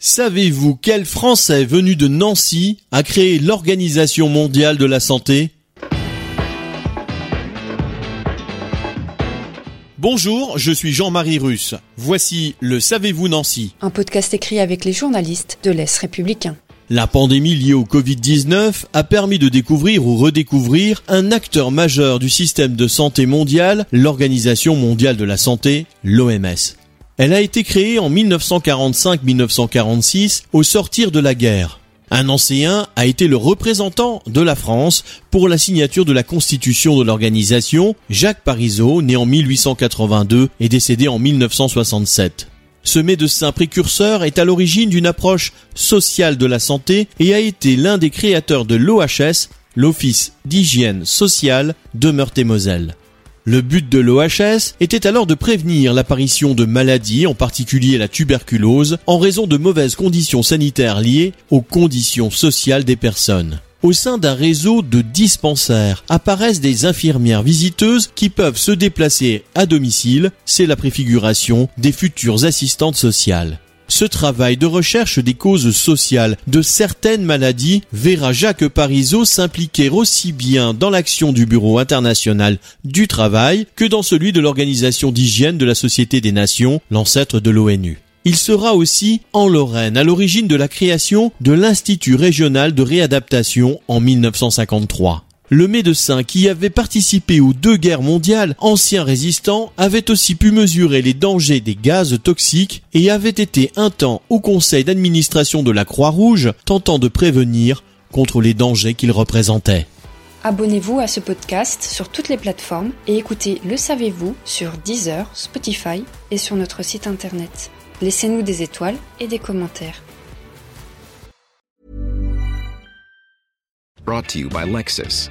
Savez-vous quel Français venu de Nancy a créé l'Organisation mondiale de la santé? Bonjour, je suis Jean-Marie Russe. Voici le Savez-vous Nancy Un podcast écrit avec les journalistes de l'Est républicain. La pandémie liée au Covid-19 a permis de découvrir ou redécouvrir un acteur majeur du système de santé mondial, l'Organisation mondiale de la santé, l'OMS. Elle a été créée en 1945-1946 au sortir de la guerre. Un ancien a été le représentant de la France pour la signature de la constitution de l'organisation, Jacques Parizeau, né en 1882 et décédé en 1967. Ce médecin précurseur est à l'origine d'une approche sociale de la santé et a été l'un des créateurs de l'OHS, l'Office d'hygiène sociale de Meurthe-et-Moselle. Le but de l'OHS était alors de prévenir l'apparition de maladies, en particulier la tuberculose, en raison de mauvaises conditions sanitaires liées aux conditions sociales des personnes. Au sein d'un réseau de dispensaires apparaissent des infirmières visiteuses qui peuvent se déplacer à domicile, c'est la préfiguration des futures assistantes sociales. Ce travail de recherche des causes sociales de certaines maladies verra Jacques Parizeau s'impliquer aussi bien dans l'action du Bureau international du travail que dans celui de l'Organisation d'hygiène de la Société des Nations, l'ancêtre de l'ONU. Il sera aussi en Lorraine à l'origine de la création de l'Institut régional de réadaptation en 1953. Le médecin qui avait participé aux deux guerres mondiales, ancien résistant, avait aussi pu mesurer les dangers des gaz toxiques et avait été un temps au conseil d'administration de la Croix-Rouge, tentant de prévenir contre les dangers qu'il représentait. Abonnez-vous à ce podcast sur toutes les plateformes et écoutez Le Savez-vous sur Deezer, Spotify et sur notre site internet. Laissez-nous des étoiles et des commentaires. Brought to you by Lexus.